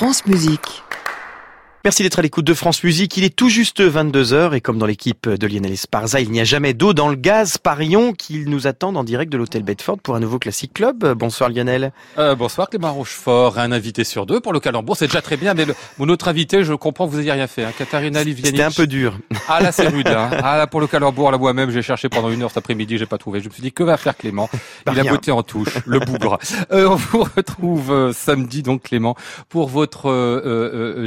France Musique. Merci d'être à l'écoute de France Musique. Il est tout juste 22h et comme dans l'équipe de Lionel Esparza, il n'y a jamais d'eau dans le gaz Parion qu'il nous attend en direct de l'hôtel Bedford pour un nouveau Classic Club. Bonsoir Lionel. Euh, bonsoir Clément Rochefort. Un invité sur deux pour le calembour, c'est déjà très bien. Mais le, mon autre invité, je comprends que vous n'ayez rien fait. Hein. Katharina Livianic. C'était un peu dur. Ah là c'est rude. Hein. Ah là pour le calembour, là moi-même j'ai cherché pendant une heure cet après-midi, j'ai pas trouvé. Je me suis dit que va faire Clément? Il a beauté en touche, le bougre. Euh, on vous retrouve euh, samedi donc Clément pour votre euh,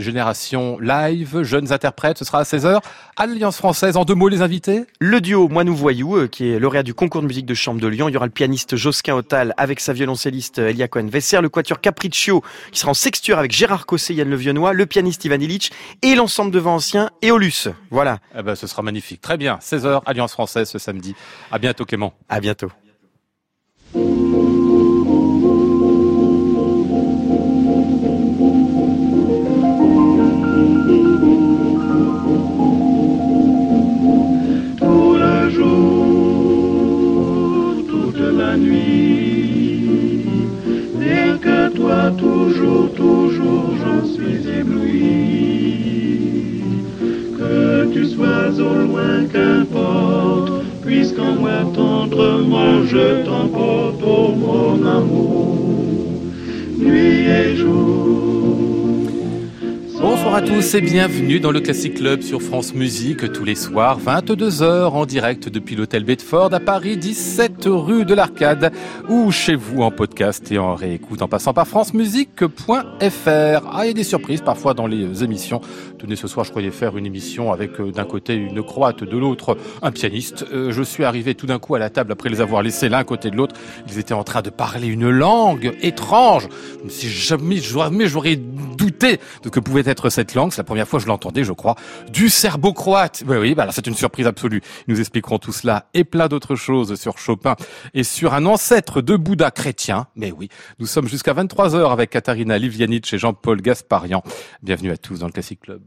live jeunes interprètes. Ce sera à 16h. Alliance française, en deux mots, les invités Le duo Moi Nous Voyou, euh, qui est lauréat du concours de musique de chambre de Lyon. Il y aura le pianiste Josquin Otal avec sa violoncelliste euh, Elia Cohen-Vesser, le quatuor Capriccio, qui sera en sexture avec Gérard Cossé, Yann Le Viennois, le pianiste Ivan Illich et l'ensemble de vents anciens Eolus. Voilà. Eh ben, ce sera magnifique. Très bien. 16h, Alliance française ce samedi. À bientôt Clément. À bientôt. Toujours, toujours, j'en suis ébloui. Que tu sois au loin, qu'importe, puisqu'en moi tendrement je t'emporte, oh mon amour, nuit et jour. Bonsoir à tous et bienvenue dans le Classic Club sur France Musique tous les soirs 22h en direct depuis l'hôtel Bedford à Paris 17 rue de l'Arcade ou chez vous en podcast et en réécoute en passant par francemusique.fr. Ah, il y a des surprises parfois dans les émissions. Tenez, ce soir je croyais faire une émission avec euh, d'un côté une croate, de l'autre un pianiste. Euh, je suis arrivé tout d'un coup à la table après les avoir laissés l'un côté de l'autre. Ils étaient en train de parler une langue étrange. Jamais, jamais j'aurais de ce que pouvait être cette langue. C'est la première fois que je l'entendais, je crois, du serbo-croate. Oui, oui, bah c'est une surprise absolue. Nous expliquerons tout cela et plein d'autres choses sur Chopin et sur un ancêtre de Bouddha chrétien. Mais oui, nous sommes jusqu'à 23h avec Katharina Livianic et Jean-Paul Gasparian. Bienvenue à tous dans le Classic Club.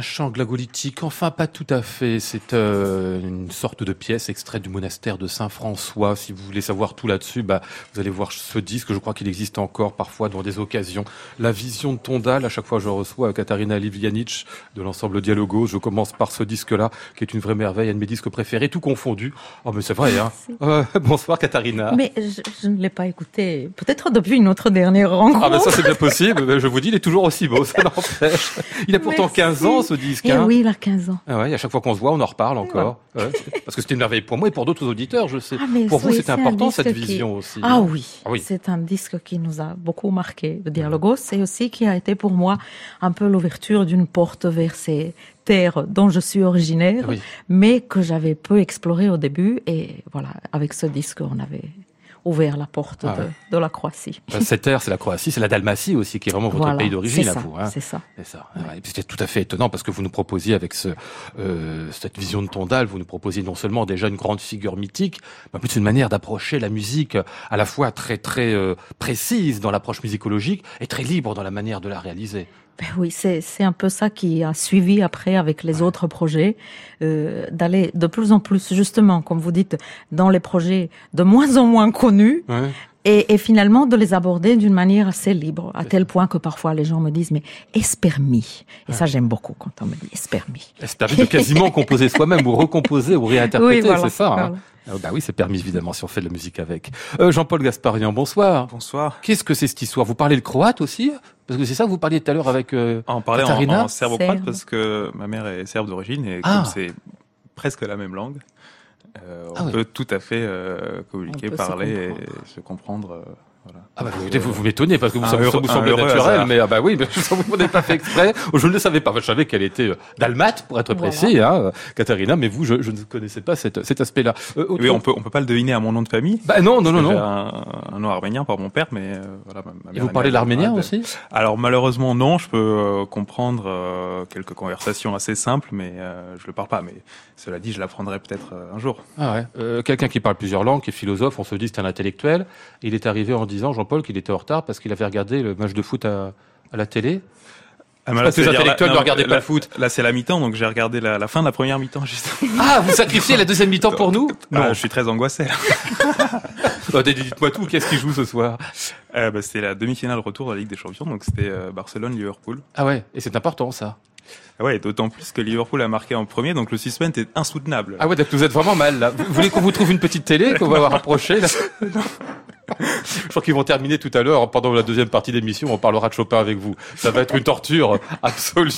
Un chant glagolitique, enfin pas tout à fait. C'est euh, une sorte de pièce extraite du monastère de Saint-François. Si vous voulez savoir tout là-dessus, bah, vous allez voir ce disque. Je crois qu'il existe encore parfois dans des occasions. La vision de Tondal, à chaque fois je reçois Katarina Livjanic de l'ensemble Dialogo. Je commence par ce disque-là, qui est une vraie merveille, un de mes disques préférés, tout confondu. Oh mais c'est vrai, hein. Euh, bonsoir Katarina. Mais je, je ne l'ai pas écouté. Peut-être depuis notre dernière rencontre. Ah ben ça c'est bien possible. je vous dis, il est toujours aussi beau, ça n'empêche. Il a pourtant Merci. 15 ans ce disque. Eh hein. oui, il a 15 ans. Ah ouais, à chaque fois qu'on se voit, on en reparle encore. Ouais, parce que c'était une merveille pour moi et pour d'autres auditeurs, je sais. Ah, pour vous, un important cette qui- vision aussi. Ah oui, Ah oui. c'est un disque qui nous a beaucoup marqué, de Dialogos, et aussi qui a été pour moi un peu l'ouverture d'une porte vers ces terres dont je suis originaire, Oui. mais que j'avais peu exploré au début. Et voilà, avec ce disque, on avait ouvert la porte Ah de, ouais. de la Croatie. Bah, Cette terre, c'est la Croatie, c'est la Dalmatie aussi, qui est vraiment votre Voilà, pays d'origine c'est à ça, vous. Hein. C'est ça. C'est ça. ouais. Et puis c'est tout à fait étonnant parce que vous nous proposiez avec ce, euh, cette vision de Tondal, vous nous proposiez non seulement déjà une grande figure mythique, mais en plus une manière d'approcher la musique à la fois très très euh, précise dans l'approche musicologique et très libre dans la manière de la réaliser. Ben oui, c'est c'est un peu ça qui a suivi après avec les autres projets, euh, d'aller de plus en plus justement, comme vous dites, dans les projets de moins en moins connus, Ouais. et, et finalement de les aborder d'une manière assez libre, à tel point que parfois les gens me disent mais est-ce permis Et ça j'aime beaucoup quand on me dit est-ce permis C'est permis de quasiment composer soi-même ou recomposer ou réinterpréter, Oui, voilà, c'est ça. voilà. Bah oui, c'est permis évidemment si on fait de la musique avec. Euh, Jean-Paul Gasparian, bonsoir. Bonsoir. Qu'est-ce que c'est cette histoire? Vous parlez le croate aussi? Parce que c'est ça que vous parliez tout à l'heure avec. euh, On parlait en, Katarina en serbo-croate parce que ma mère est serbe d'origine et Ah. comme c'est presque la même langue, euh, on Ah peut tout à fait euh, communiquer, se parler et se comprendre. Voilà. Ah bah, écoutez, vous, vous m'étonnez parce que vous, ça, vous- heureux- heureux naturel, hasard. mais ah bah oui, mais ça vous n'avez pas fait exprès. Je ne le savais pas. Enfin, je savais qu'elle était euh, dalmate, pour être Voilà. précis, hein, euh, Katharina, mais vous, je, je ne connaissais pas cette, cet aspect-là. Euh, autre- Oui, on peut on peut pas le deviner à mon nom de famille. Bah non, non, non, non. Un, un nom arménien par mon père, mais euh, voilà. ma- ma Et vous parlez l'arménien aussi Alors malheureusement non, je peux euh, comprendre euh, quelques conversations assez simples, mais euh, je le parle pas. Mais cela dit, je l'apprendrai peut-être euh, un jour. Ah ouais. Euh, Quelqu'un qui parle plusieurs langues, qui est philosophe, on se dit c'est un intellectuel. Il est arrivé en disant, Jean-Paul, qu'il était en retard parce qu'il avait regardé le match de foot à, à la télé. Ah, parce que les intellectuels là- ne non, regardaient pas là- le foot. Là, c'est la mi-temps, donc j'ai regardé la, la fin de la première mi-temps juste. Ah, vous sacrifiez la deuxième mi-temps pour nous? Ah, je suis très angoissé. Là. Bah, Dites-moi tout, qu'est-ce qu'il joue ce soir? Euh, bah, c'était la demi-finale retour de la Ligue des Champions, donc c'était euh, Barcelone-Liverpool. Ah ouais, et c'est important ça. Ah ouais, d'autant plus que Liverpool a marqué en premier, donc le suspense est insoutenable. Ah ouais, donc vous êtes vraiment mal là. Vous voulez qu'on vous trouve une petite télé qu'on va rapprocher là? Je crois qu'ils vont terminer tout à l'heure pendant la deuxième partie d'émission. On parlera de Chopin avec vous. Ça va être une torture absolue.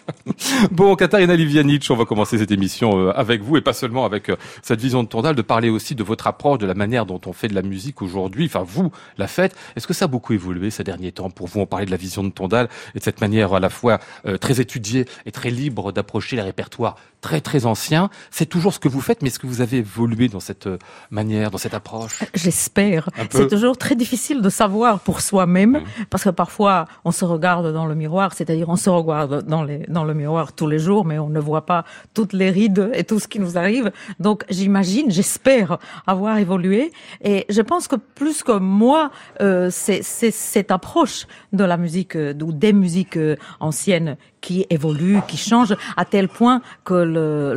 bon, Katarina Livianic, on va commencer cette émission euh, avec vous et pas seulement avec euh, cette vision de Tondal, de parler aussi de votre approche, de la manière dont on fait de la musique aujourd'hui. Enfin, vous, la fête. Est-ce que ça a beaucoup évolué ces derniers temps pour vous? On parlait de la vision de Tondal et de cette manière à la fois euh, très étudiée et très libre d'approcher les répertoires très très anciens. C'est toujours ce que vous faites, mais est-ce que vous avez évolué dans cette euh, manière, dans cette approche? J'espère. Un peu. C'est toujours très difficile de savoir pour soi-même, Mhm. parce que parfois on se regarde dans le miroir, c'est-à-dire on se regarde dans, les, dans le miroir tous les jours, mais on ne voit pas toutes les rides et tout ce qui nous arrive. Donc j'imagine, j'espère avoir évolué. Et je pense que plus que moi, euh, c'est c'est cette approche de la musique euh, ou des musiques euh, anciennes qui évolue, qui change, à tel point que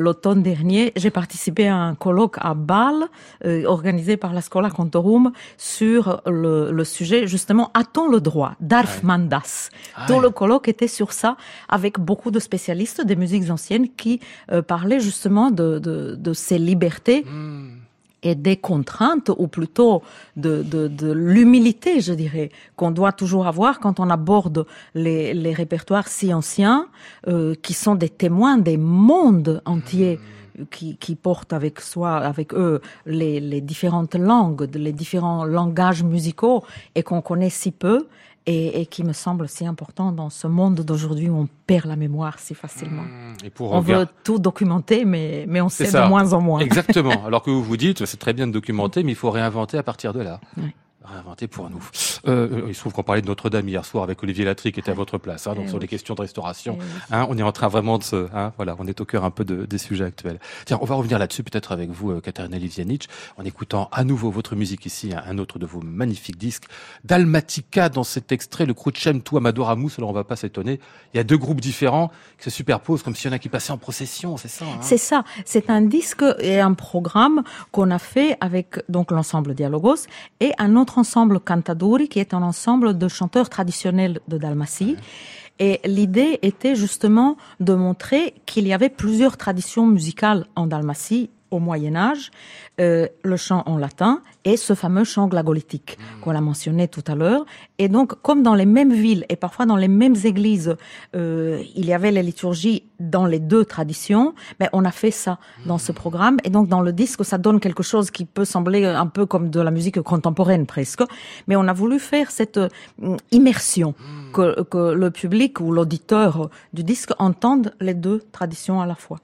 l'automne dernier, j'ai participé à un colloque à Bâle, euh, organisé par la Scola Cantorum, sur le, le sujet, justement, a-t-on le droit? d'Arf Mandas. Ah Tout le colloque était sur ça, avec beaucoup de spécialistes des musiques anciennes qui euh, parlaient justement de, de, de ces libertés. Hmm. Et des contraintes, ou plutôt de, de, de l'humilité, je dirais, qu'on doit toujours avoir quand on aborde les, les répertoires si anciens, euh, qui sont des témoins des mondes entiers. Qui, qui portent avec soi, avec eux, les, les différentes langues, les différents langages musicaux, et qu'on connaît si peu, et, et qui me semble si important dans ce monde d'aujourd'hui où on perd la mémoire si facilement. Hmm. Et pour On veut tout documenter, mais, mais on sait ça. de moins en moins. Exactement. Alors que vous vous dites, c'est très bien de documenter, mais il faut réinventer à partir de là. Ouais. Réinventé pour nous. Euh, il se trouve qu'on parlait de Notre-Dame hier soir avec Olivier Latry qui était à votre place, hein, donc Eh sur oui. les questions de restauration. Eh oui. Hein, on est en train vraiment de se, hein, voilà, on est au cœur un peu de, des sujets actuels. Tiens, on va revenir là-dessus peut-être avec vous, euh, Katerina Livianic, en écoutant à nouveau votre musique ici, un, un autre de vos magnifiques disques, Dalmatica dans cet extrait, le Crucem tu Amador Amous. Alors on va pas s'étonner, il y a deux groupes différents qui se superposent comme s'il y en a qui passaient en procession, c'est ça. hein? C'est ça. C'est un disque et un programme qu'on a fait avec donc l'ensemble Dialogos et un autre ensemble Cantadori qui est un ensemble de chanteurs traditionnels de Dalmatie. Et l'idée était justement de montrer qu'il y avait plusieurs traditions musicales en Dalmatie au Moyen Âge, euh, le chant en latin et ce fameux chant glagolitique qu'on a mentionné tout à l'heure. Et donc, comme dans les mêmes villes et parfois dans les mêmes églises, euh, il y avait les liturgies dans les deux traditions, ben, on a fait ça dans ce programme. Et donc, dans le disque, ça donne quelque chose qui peut sembler un peu comme de la musique contemporaine presque. Mais on a voulu faire cette euh, immersion que, que le public ou l'auditeur du disque entende les deux traditions à la fois.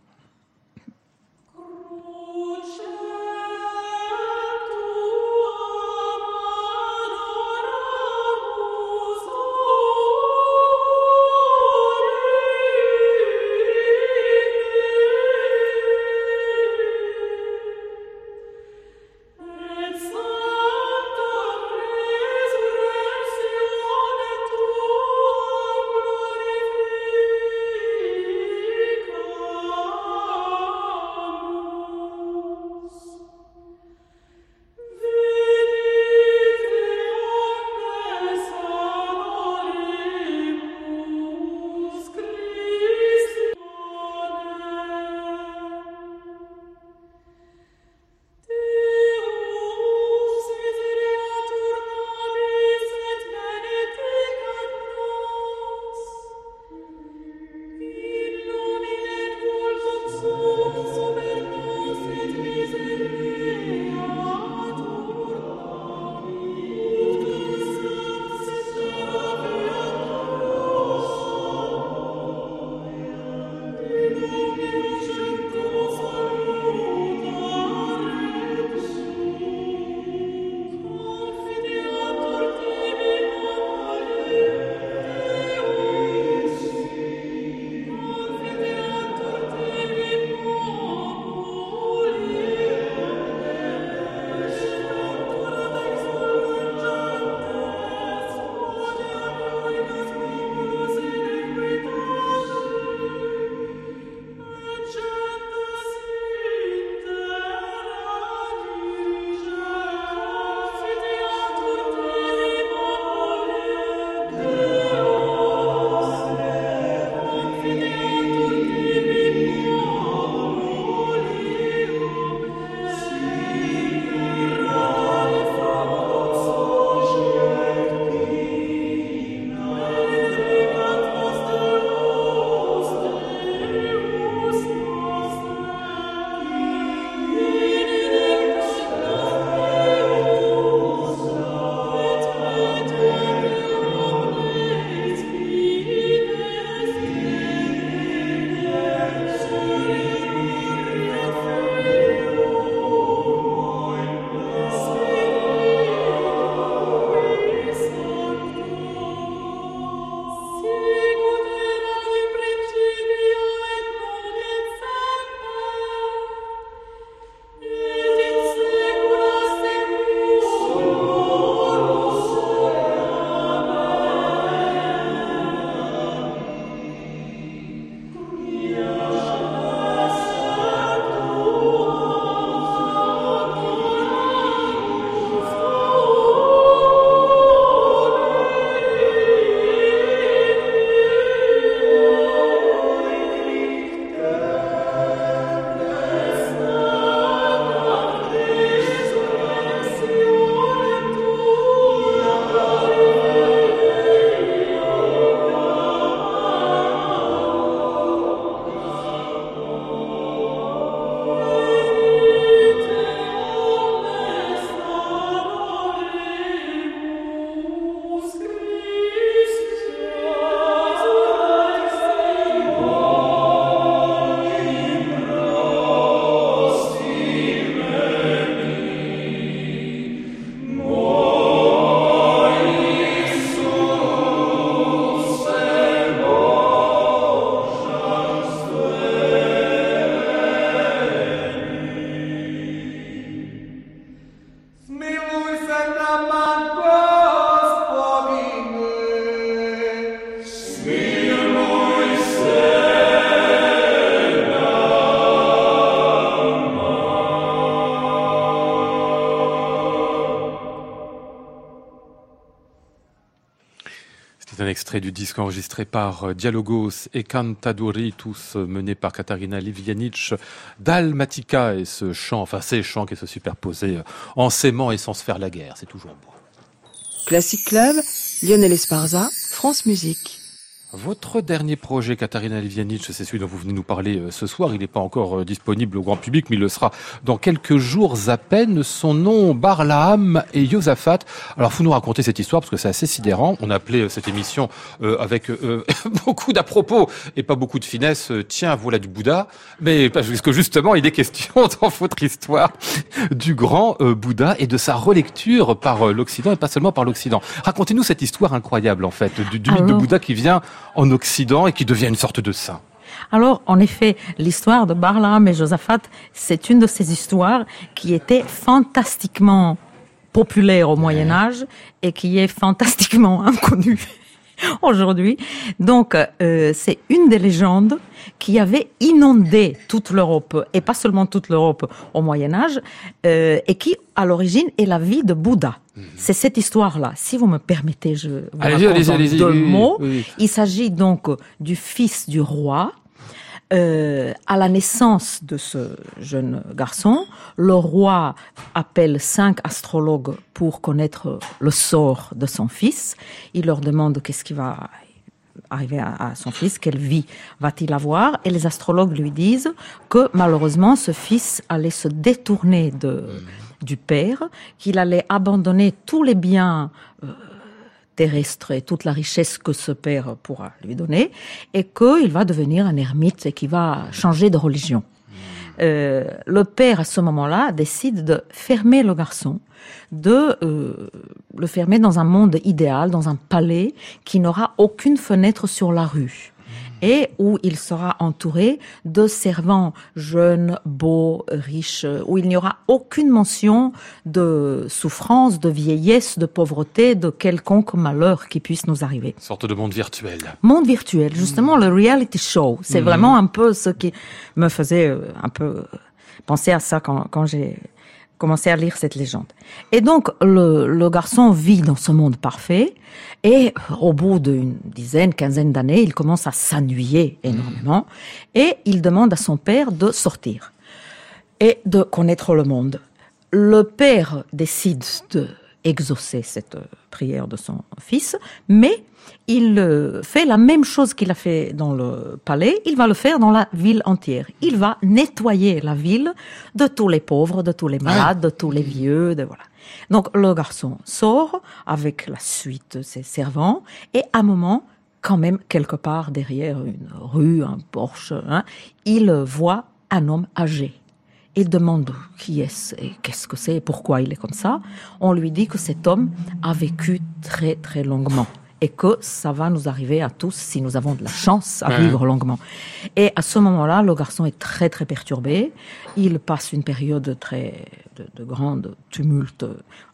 C'est un extrait du disque enregistré par euh, Dialogos et Cantadori, tous euh, menés par Katarina Livianic, Dalmatica et ce chant, enfin ces chants qui se superposaient euh, en s'aimant et sans se faire la guerre. C'est toujours beau. Classic Club, Lionel Esparza, France Musique. Votre dernier projet, Katarina Livianic, c'est celui dont vous venez nous parler euh, ce soir. Il n'est pas encore euh, disponible au grand public, mais il le sera dans quelques jours à peine. Son nom, Barlaam et Yosafat. Alors, vous nous raconter cette histoire parce que c'est assez sidérant. On a appelé euh, cette émission avec beaucoup d'à propos et pas beaucoup de finesse. Tiens, voilà du Bouddha. Mais parce que justement, il est question dans votre histoire du grand Bouddha et de sa relecture par l'Occident et pas seulement par l'Occident. Racontez-nous cette histoire incroyable, en fait, du, du mythe de Bouddha qui vient en Occident et qui devient une sorte de saint. Alors, en effet, l'histoire de Barlaam et Josaphat, c'est une de ces histoires qui était fantastiquement populaire au Moyen Âge et qui est fantastiquement inconnue aujourd'hui. Donc, euh, c'est une des légendes qui avait inondé toute l'Europe, et pas seulement toute l'Europe au Moyen Âge, euh, et qui, à l'origine, est la vie de Bouddha. Mhm. C'est cette histoire-là. Si vous me permettez, je vous raconte deux mots. Il s'agit donc du fils du roi, euh, à la naissance de ce jeune garçon, le roi appelle cinq astrologues pour connaître le sort de son fils. Il leur demande qu'est-ce qui va arriver à, son fils, quelle vie va-t-il avoir Et les astrologues lui disent que malheureusement ce fils allait se détourner de, du père, qu'il allait abandonner tous les biens euh, terrestre et toute la richesse que ce père pourra lui donner, et qu'il va devenir un ermite et qu'il va changer de religion. Euh, le père, à ce moment-là, décide de fermer le garçon, de euh, le fermer dans un monde idéal, dans un palais qui n'aura aucune fenêtre sur la rue et où il sera entouré de servants jeunes, beaux, riches, où il n'y aura aucune mention de souffrance, de vieillesse, de pauvreté, de quelconque malheur qui puisse nous arriver. Une sorte de monde virtuel. Monde virtuel, justement, le reality show. C'est mmh. vraiment un peu ce qui me faisait euh, un peu penser à ça quand, quand j'ai commencé à lire cette légende. Et donc, le, le, garçon vit dans ce monde parfait, et au bout d'une dizaine, quinzaine d'années, il commence à s'ennuyer énormément, et il demande à son père de sortir et de connaître le monde. Le père décide de exaucer cette prière de son fils, mais il euh, fait la même chose qu'il a fait dans le palais, il va le faire dans la ville entière. Il va nettoyer la ville de tous les pauvres, de tous les malades, de tous les vieux, de voilà. Donc le garçon sort avec la suite de ses servants et à un moment, quand même quelque part derrière une rue, un porche, hein, il voit un homme âgé. Il demande qui est-ce et qu'est-ce que c'est et pourquoi il est comme ça. On lui dit que cet homme a vécu très très longuement et que ça va nous arriver à tous si nous avons de la chance à vivre longuement. Et à ce moment-là, le garçon est très très perturbé. Il passe une période très de, de grande tumulte.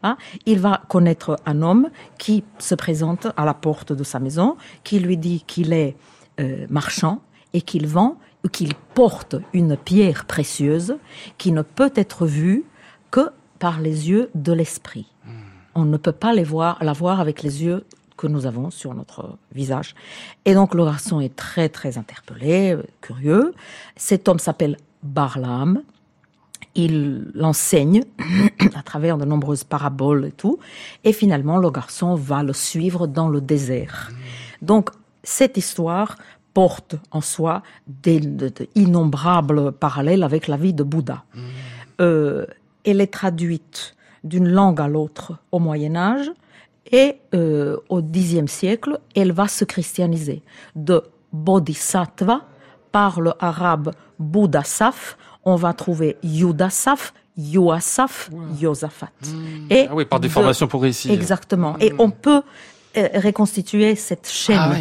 Hein. Il va connaître un homme qui se présente à la porte de sa maison, qui lui dit qu'il est euh, marchand et qu'il vend ou qu'il porte une pierre précieuse qui ne peut être vue que par les yeux de l'esprit. Hmm. On ne peut pas les voir, la voir avec les yeux que nous avons sur notre visage. Et donc le garçon est très très interpellé, curieux. Cet homme s'appelle Barlam. Il l'enseigne à travers de nombreuses paraboles et tout. Et finalement, le garçon va le suivre dans le désert. Donc, cette histoire porte en soi d'innombrables parallèles avec la vie de Bouddha. Euh, elle est traduite d'une langue à l'autre au Moyen Âge et euh, au Xe siècle, elle va se christianiser. De Bodhisattva, par le arabe Bouddhasaf, on va trouver Yudasaf, Yoasaf, Yosafat. Hmm. Et ah oui, par des formations progressives. Exactement. Et hmm. on peut euh, reconstituer cette chaîne. Ah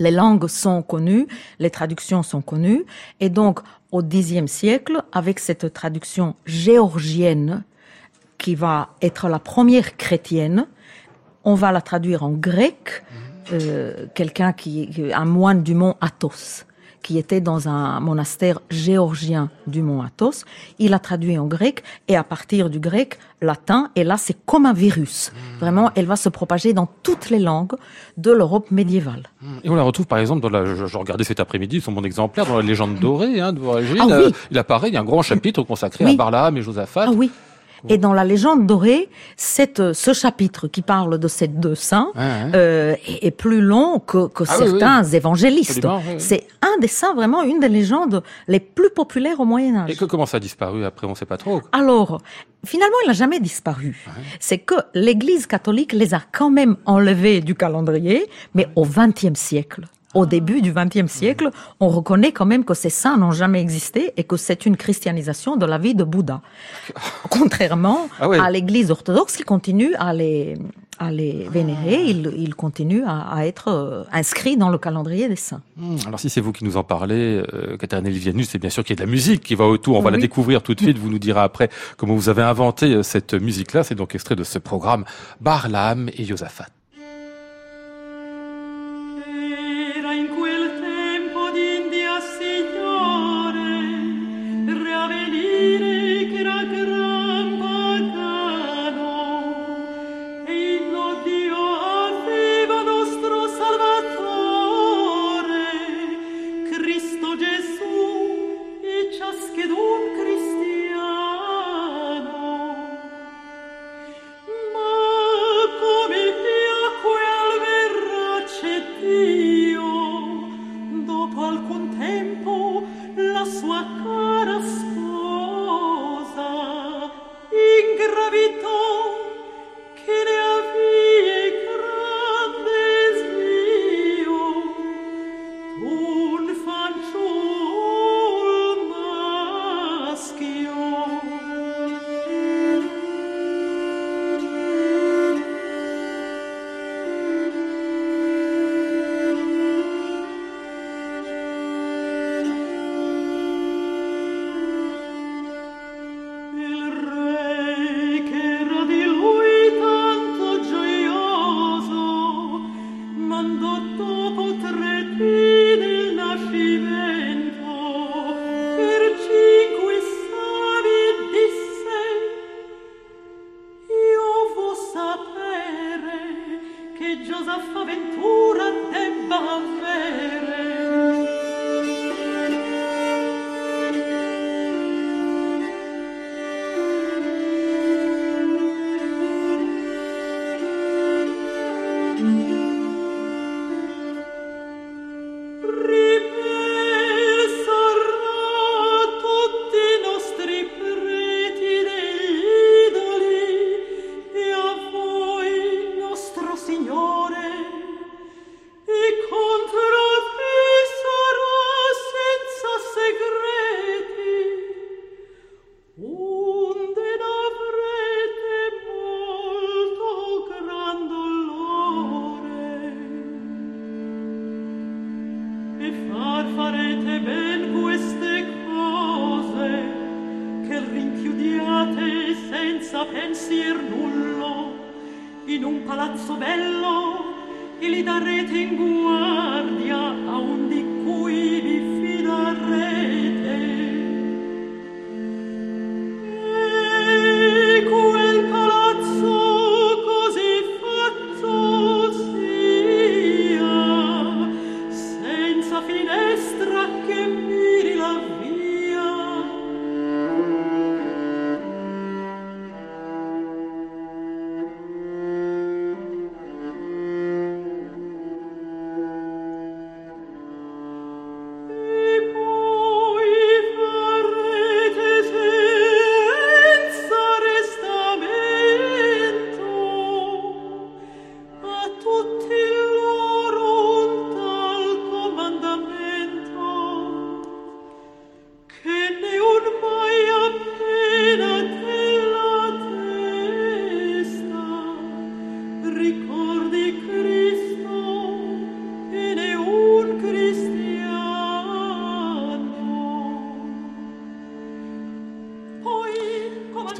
les langues sont connues, les traductions sont connues, et donc au Xe siècle, avec cette traduction géorgienne qui va être la première chrétienne, on va la traduire en grec, euh, quelqu'un qui, un moine du mont Athos, qui était dans un monastère géorgien du mont Athos. Il a traduit en grec et à partir du grec, latin, et là c'est comme un virus. Vraiment, elle va se propager dans toutes les langues de l'Europe médiévale. Et on la retrouve par exemple dans la, je, je regardais cet après-midi, son bon exemplaire, dans la légende dorée hein, d'origine. Ah oui. Euh, il apparaît, il y a un grand chapitre consacré Oui. à Barlaam et Josaphat. Ah oui. Et dans la légende dorée, cette, ce chapitre qui parle de ces deux saints euh, est, est plus long que, que Ah oui, certains évangélistes. Oui. C'est un des saints, vraiment une des légendes les plus populaires au Moyen Âge. Et que, comment ça a disparu après, on sait pas trop. Alors, finalement, il n'a jamais disparu. C'est que l'Église catholique les a quand même enlevés du calendrier, mais au XXe siècle. Au début du XXe siècle, on reconnaît quand même que ces saints n'ont jamais existé et que c'est une christianisation de la vie de Bouddha. Contrairement Ah à l'Église orthodoxe qui continue à les, à les vénérer, il, il continue à, à être euh, inscrit dans le calendrier des saints. Hmm, Alors si c'est vous qui nous en parlez, euh, Catherine Elvianus, c'est bien sûr qu'il y a de la musique qui va autour. On va la découvrir tout de suite. Vous nous direz après comment vous avez inventé euh, cette musique-là. C'est donc extrait de ce programme Barlaam et Josaphat.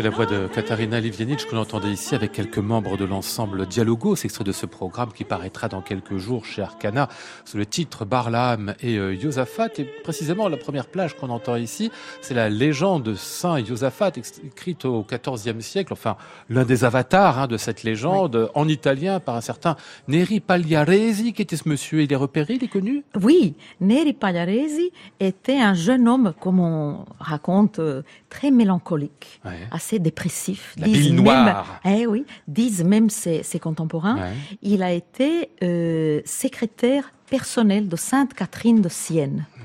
La voix de Katarina Livianic qu'on entendait ici avec quelques membres de l'ensemble Dialogos, extrait de ce programme qui paraîtra dans quelques jours chez Arcana sous le titre Barlam et euh, Yosafat. Et précisément, la première plage qu'on entend ici, c'est la légende de Saint Yosafat, écrite au XIVe siècle, enfin l'un des avatars hein, de cette légende, en italien par un certain Neri Pagliaresi. Qui était ce monsieur Il est repéré, il est connu? Oui, Neri Pagliaresi était un jeune homme, comme on raconte, euh, très mélancolique, Ouais. assez dépressif. La disent bile même- noire. eh oui, disent même ses, ses contemporains. Ouais. Il a été euh, secrétaire personnel de Sainte Catherine de Sienne. Mmh.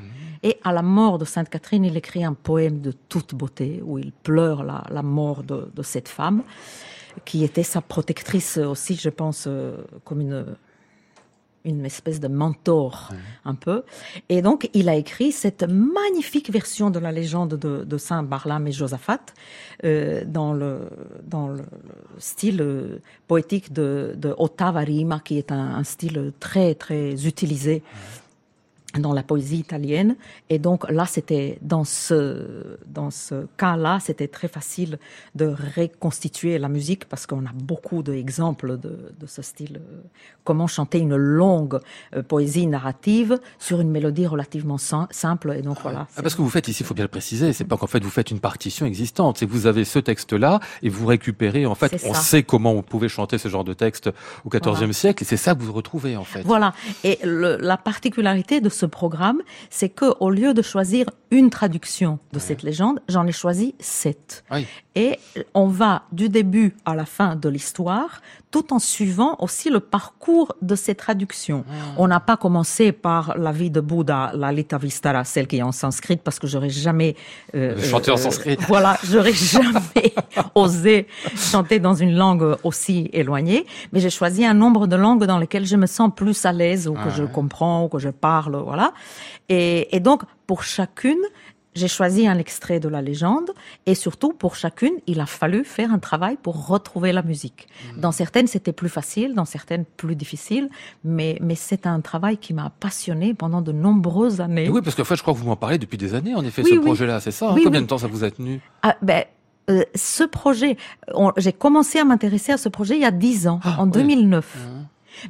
Et à la mort de Sainte Catherine, il écrit un poème de toute beauté où il pleure la, la mort de, de cette femme, qui était sa protectrice aussi, je pense, euh, comme une, une espèce de mentor, un peu. Et donc, il a écrit cette magnifique version de la légende de, de Saint Barlam et Josaphat euh, dans le dans le, le style euh, poétique de, de Ottava Rima, qui est un, un style très très utilisé dans la poésie italienne. Et donc là, c'était dans ce dans ce cas-là, c'était très facile de reconstituer la musique parce qu'on a beaucoup d'exemples de, de ce style. euh, Comment chanter une longue euh, poésie narrative sur une mélodie relativement sim- simple. Et donc voilà. Ah, parce que vous faites ici, il faut bien le préciser, c'est pas qu'en fait vous faites une partition existante, c'est que vous avez ce texte-là et vous récupérez, en fait, on sait comment on pouvait chanter ce genre de texte au XIVe Voilà. siècle et c'est ça que vous retrouvez en fait. Voilà. Et le- la particularité de ce programme, c'est que au lieu de choisir une traduction de cette légende, j'en ai choisi sept. Oui. Et on va du début à la fin de l'histoire, tout en suivant aussi le parcours de ces traductions. On n'a pas commencé par la vie de Bouddha, la Lita Vistara, celle qui est en sanskrit, parce que j'aurais jamais euh, Chanter en euh, sanskrit. Voilà, j'aurais jamais osé chanter dans une langue aussi éloignée. Mais j'ai choisi un nombre de langues dans lesquelles je me sens plus à l'aise ou que je comprends ou que je parle, voilà. Et, et donc pour chacune, j'ai choisi un extrait de la légende et surtout pour chacune, il a fallu faire un travail pour retrouver la musique. Dans certaines, c'était plus facile, dans certaines, plus difficile, mais, mais c'est un travail qui m'a passionné pendant de nombreuses années. Et oui, parce qu'en fait, je crois que vous m'en parlez depuis des années, en effet, Oui, ce oui. projet-là, c'est ça hein Oui, Combien de temps ça vous a tenu? Ah, ben, euh, ce projet, j'ai commencé à m'intéresser à ce projet il y a dix ans, Ah, en oui. 2009.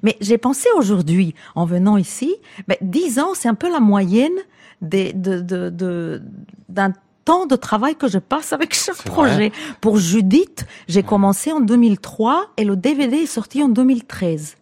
Mais j'ai pensé aujourd'hui, en venant ici, ben, dix ans, c'est un peu la moyenne des, de, de, de, d'un temps de travail que je passe avec chaque C'est projet. Pour Judith, j'ai commencé en 2003 et le DVD est sorti en 2013.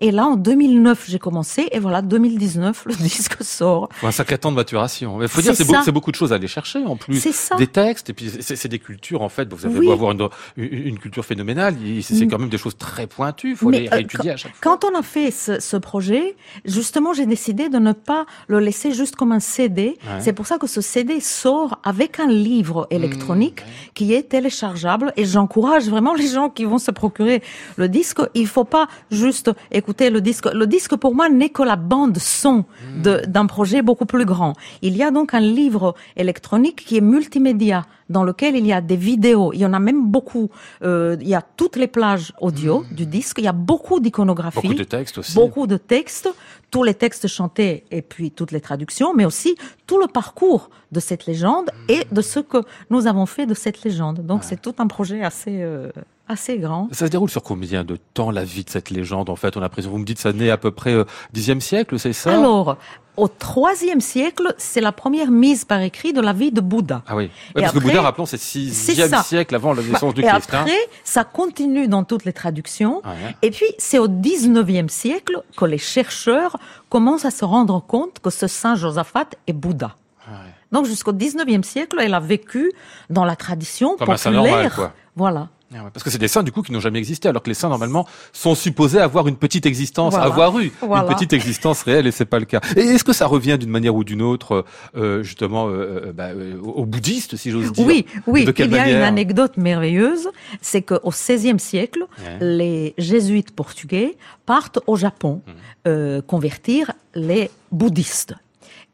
Et là, en 2009, j'ai commencé, et voilà, 2019, le disque sort. Un sacré temps de maturation. Il faut dire, c'est, beaucoup de choses à aller chercher en plus. C'est ça. Des textes, et puis c'est, des cultures, en fait. Vous avez Oui. beau avoir une, culture phénoménale, c'est, c'est quand même des choses très pointues. Il faut Mais, les euh, réétudier à chaque fois. Quand on a fait ce, ce projet, justement, j'ai décidé de ne pas le laisser juste comme un CD. Ouais. C'est pour ça que ce CD sort avec un livre électronique Mmh, qui est téléchargeable. Et j'encourage vraiment les gens qui vont se procurer le disque. Il faut pas juste écouter le disque. Le disque, pour moi, n'est que la bande son de- d'un projet beaucoup plus grand. Il y a donc un livre électronique qui est multimédia dans lequel il y a des vidéos. Il y en a même beaucoup. Euh, il y a toutes les plages audio du disque. Il y a beaucoup d'iconographie. Beaucoup de textes aussi. Beaucoup de textes, tous les textes chantés et puis toutes les traductions, mais aussi tout le parcours de cette légende et de ce que nous avons fait de cette légende. Donc c'est tout un projet assez euh, assez grand. Ça se déroule sur combien de temps la vie de cette légende en fait? On a l'impression, vous me dites, ça naît à peu près euh, dixième siècle, c'est ça? Alors, au troisième siècle, c'est la première mise par écrit de la vie de Bouddha. Ah oui, Ouais, Et parce que Bouddha, rappelons, c'est sixième siècle avant la naissance du et Christ. hein. après, ça continue dans toutes les traductions. Ouais. Et puis, c'est au 19e siècle que les chercheurs commencent à se rendre compte que ce saint Josaphat est Bouddha. Ouais. Donc, jusqu'au 19e siècle, elle a vécu dans la tradition Comme un populaire. saint normal, quoi. Voilà. Ah Parce que c'est des saints du coup qui n'ont jamais existé, alors que les saints normalement sont supposés avoir une petite existence, Voilà. avoir eu Voilà. une petite existence réelle, et c'est pas le cas. Et est-ce que ça revient d'une manière ou d'une autre, euh, justement, euh, euh, bah, euh, aux bouddhistes, si j'ose dire Oui, oui, De quelle il y a une anecdote merveilleuse, c'est qu'au XVIe siècle, Ouais. les jésuites portugais partent au Japon euh, convertir les bouddhistes.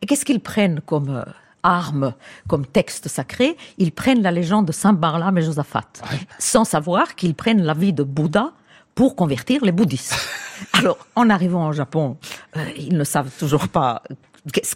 Et qu'est-ce qu'ils prennent comme arme, comme texte sacré Ils prennent la légende de Saint Barlam et Josaphat, sans savoir qu'ils prennent la vie de Bouddha pour convertir les bouddhistes. Alors, en arrivant au Japon, euh, ils ne savent toujours pas qu'est-ce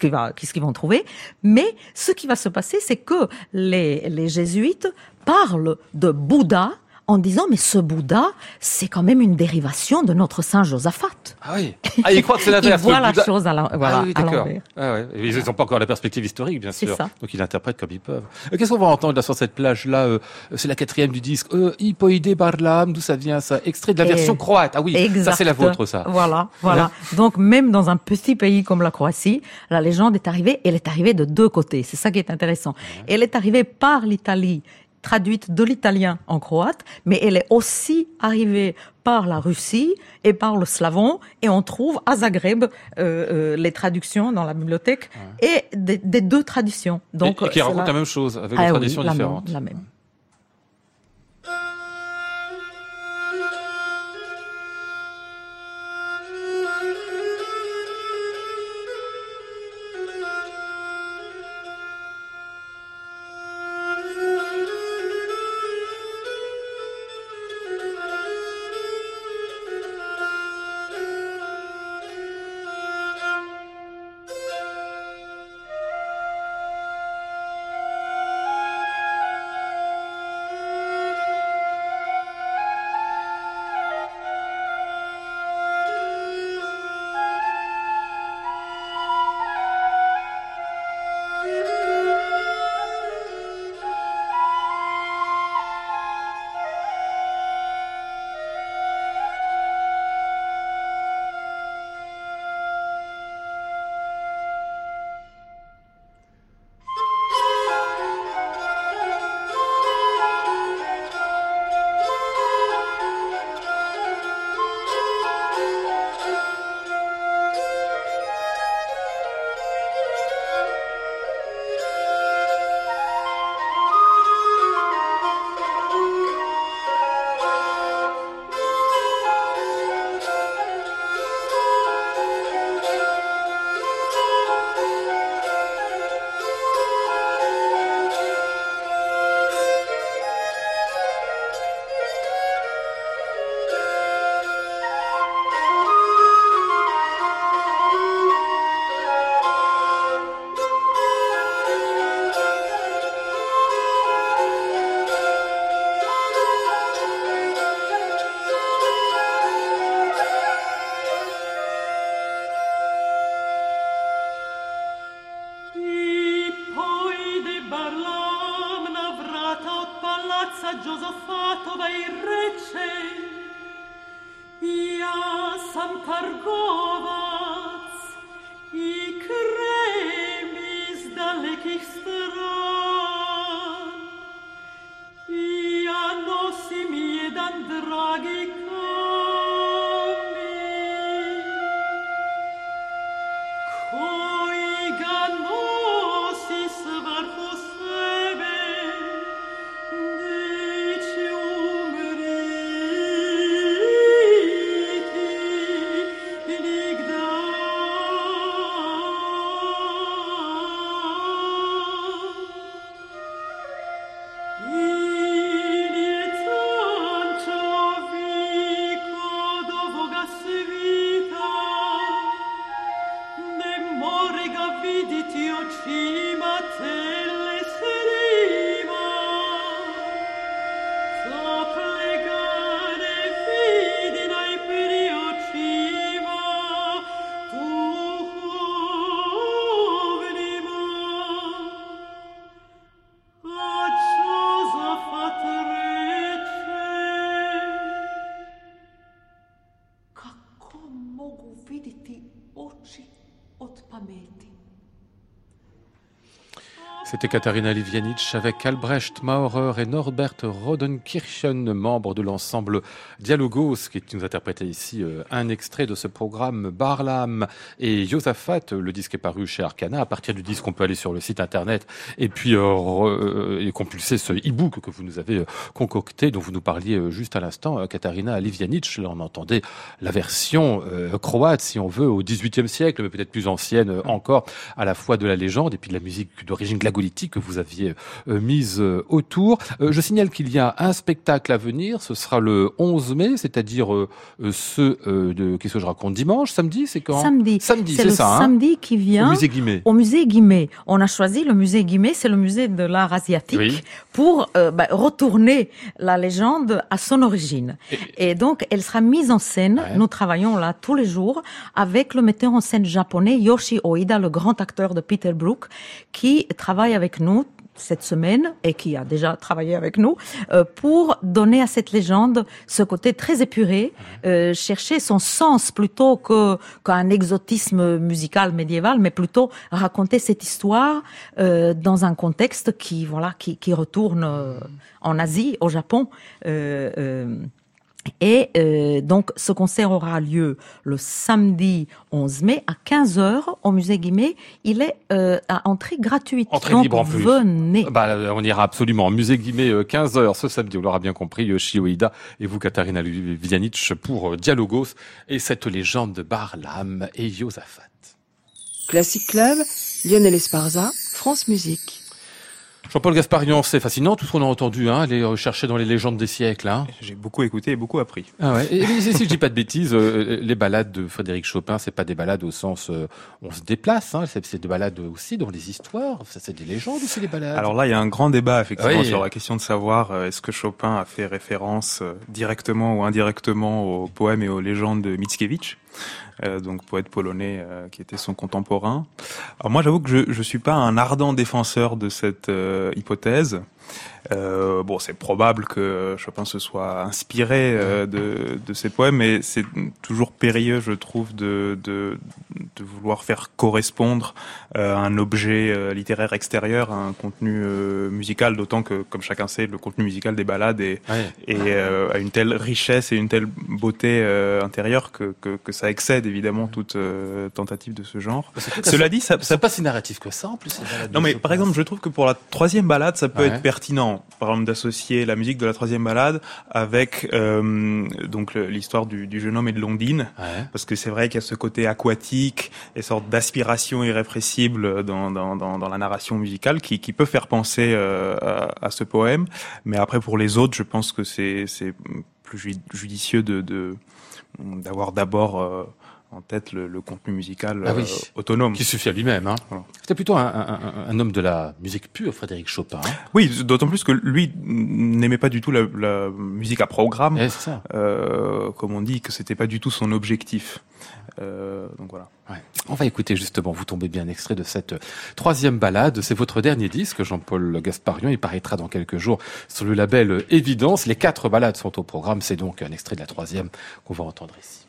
qu'ils vont trouver, mais ce qui va se passer, c'est que les, les jésuites parle de Bouddha en disant mais ce Bouddha, c'est quand même une dérivation de notre saint Josaphat. Ah oui. Ah, ils croient que c'est l'inverse. Il voit le la Bouddha- chose à voilà, ah oui, d'accord. l'envers. Ah ouais. Et Ils n'ont pas encore la perspective historique, bien C'est sûr. ça. Donc ils interprètent comme ils peuvent. Euh, Qu'est-ce qu'on va entendre là sur cette plage-là euh, C'est la quatrième du disque. Euh, Hippoïdé Barlam, d'où ça vient ça? Extrait de la Et- version croate. Ah oui, ça c'est la Exact. vôtre, ça. Voilà, voilà. Donc même dans un petit pays comme la Croatie, la légende est arrivée. Elle est arrivée de deux côtés. C'est ça qui est intéressant. Elle est arrivée par l'Italie, traduite de l'italien en croate, mais elle est aussi arrivée par la Russie et par le slavon. Et on trouve à Zagreb euh, euh, les traductions dans la bibliothèque et des, des deux traditions. Donc et, et qui racontent la- la même chose avec Ah des oui, traditions la même, différentes. la même. C'était Katharina Livianic avec Albrecht Maurer et Norbert Rodenkirchen, membres de l'ensemble Dialogos, qui nous interprétait ici euh, un extrait de ce programme Barlam et Josaphat. Le disque est paru chez Arcana. À partir du disque, on peut aller sur le site internet et puis euh, euh, compulser ce e-book que vous nous avez euh, concocté, dont vous nous parliez juste à l'instant, Katharina Livianic. Là, on entendait la version croate, si on veut, au XVIIIe siècle, mais peut-être plus ancienne encore, à la fois de la légende et puis de la musique d'origine que vous aviez euh, mise euh, autour. Euh, je signale qu'il y a un spectacle à venir, ce sera le 11 mai, c'est-à-dire ce de qu'est-ce que je raconte dimanche, samedi, c'est quand? Samedi. Samedi, C'est c'est le ça. hein? samedi qui Au vient. musée Guimet. Au musée Guimet. On a choisi le musée Guimet, c'est le musée de l'art asiatique, Oui. pour euh, bah, retourner la légende à son origine. Et, donc, elle sera mise en scène. Ouais. Nous travaillons là tous les jours avec le metteur en scène japonais Yoshi Oida, le grand acteur de Peter Brook, qui travaille avec nous cette semaine et qui a déjà travaillé avec nous euh, pour donner à cette légende ce côté très épuré, euh, chercher son sens plutôt que qu'un exotisme musical médiéval, mais plutôt raconter cette histoire euh, dans un contexte qui voilà qui, qui retourne en Asie, au Japon. Euh, euh, et euh, donc, ce concert aura lieu le samedi 11 mai à 15h au musée Guimet. Il est euh, à entrée gratuite. Entrée donc, libre en plus. venez. Bah, euh, on ira absolument. Musée Guimet, 15h ce samedi, on l'aura bien compris, Yoshi Oida et vous, Katarina Vianic, pour euh, Dialogos et cette légende de Barlam et Yosafat. Classic Club, Lionel Esparza, France Musique. Jean-Paul Gasparian, c'est fascinant tout ce qu'on a entendu, hein, aller rechercher dans les légendes des siècles. Hein. J'ai beaucoup écouté et beaucoup appris. Ah ouais. Et, si je dis pas de bêtises, euh, les balades de Frédéric Chopin, c'est pas des balades au sens euh, on se déplace, hein, c'est c'est des balades aussi dans les histoires. Ça, c'est des légendes aussi les balades. Alors là, il y a un grand débat effectivement Oui. sur la question de savoir euh, est-ce que Chopin a fait référence euh, directement ou indirectement aux poèmes et aux légendes de Mickiewicz, euh, donc poète polonais euh, qui était son contemporain. Alors moi, j'avoue que je je suis pas un ardent défenseur de cette euh, hypothèse. Euh, bon, c'est probable que Chopin se soit inspiré euh, de, de ces poèmes, mais c'est toujours périlleux, je trouve, de, de, de vouloir faire correspondre euh, un objet euh, littéraire extérieur à un contenu musical, d'autant que, comme chacun sait, le contenu musical des ballades est, Ouais. est a une telle richesse et une telle beauté intérieure que, que, que ça excède évidemment toute tentative de ce genre. Cela dit, ça, ça pas si narratif que ça en plus. balades non mais par exemple, je trouve que pour la troisième balade, ça peut Ouais. être pertinent, par exemple d'associer la musique de la troisième balade avec euh, donc l'histoire du, du jeune homme et de Londine, Ouais. parce que c'est vrai qu'il y a ce côté aquatique et sorte d'aspiration irrépressible dans, dans, dans, dans la narration musicale qui, qui peut faire penser euh, à, à ce poème. Mais après pour les autres, je pense que c'est plus ju- judicieux de de- d'avoir d'abord euh, en tête le, le contenu musical Ah oui. euh, autonome. Qui suffit à lui-même. Hein. Voilà. C'était plutôt un, un- un- un homme de la musique pure, Frédéric Chopin. Hein. Oui, d'autant plus que lui n'aimait pas du tout la, la musique à programme, Eh, euh, comme on dit, que c'était pas du tout son objectif. Euh, donc voilà. Ouais. On va écouter justement, vous tombez bien un extrait de cette troisième balade. C'est votre dernier disque, Jean-Paul Gasparian. Il paraîtra dans quelques jours sur le label Évidence. Les quatre balades sont au programme. C'est donc un extrait de la troisième qu'on va entendre ici.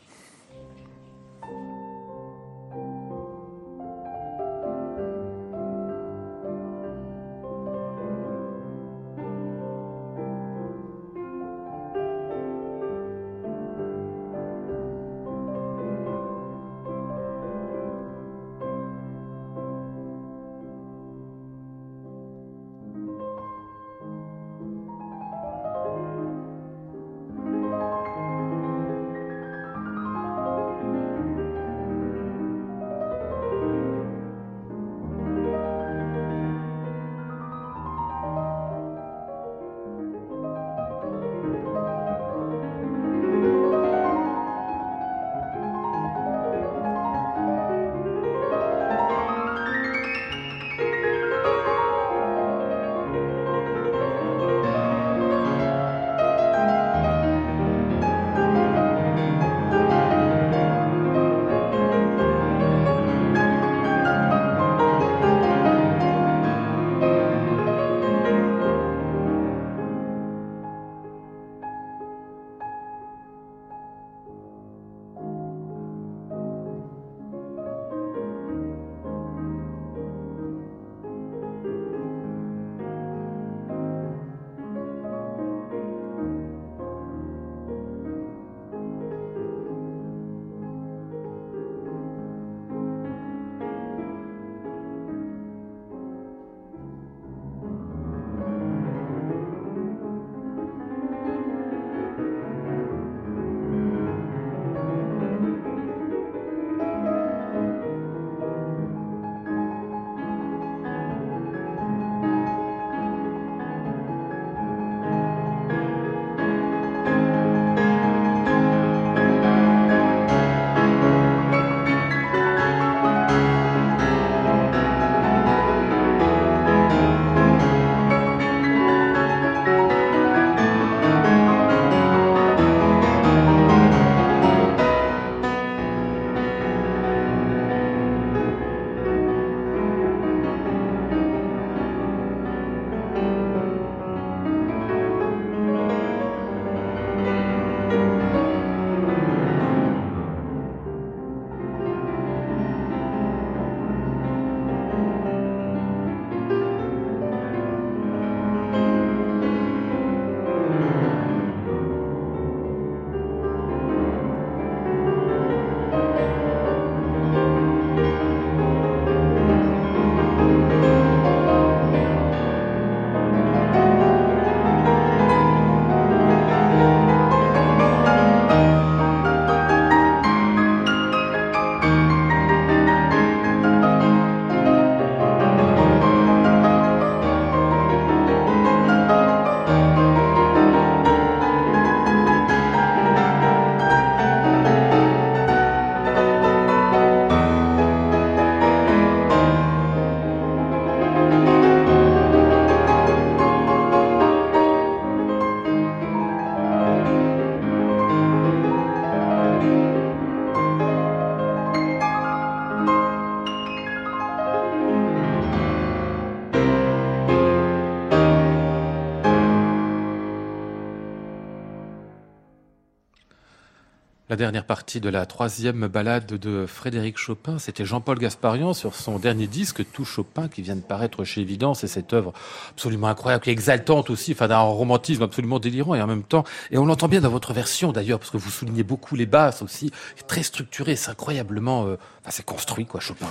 La dernière partie de la troisième balade de Frédéric Chopin, c'était Jean-Paul Gasparian sur son dernier disque, Tout Chopin, qui vient de paraître chez Évidence. Et cette œuvre absolument incroyable, qui est exaltante aussi, enfin d'un romantisme absolument délirant et en même temps, et on l'entend bien dans votre version d'ailleurs, parce que vous soulignez beaucoup les basses aussi, très structuré, c'est incroyablement, euh, enfin, c'est construit quoi, Chopin.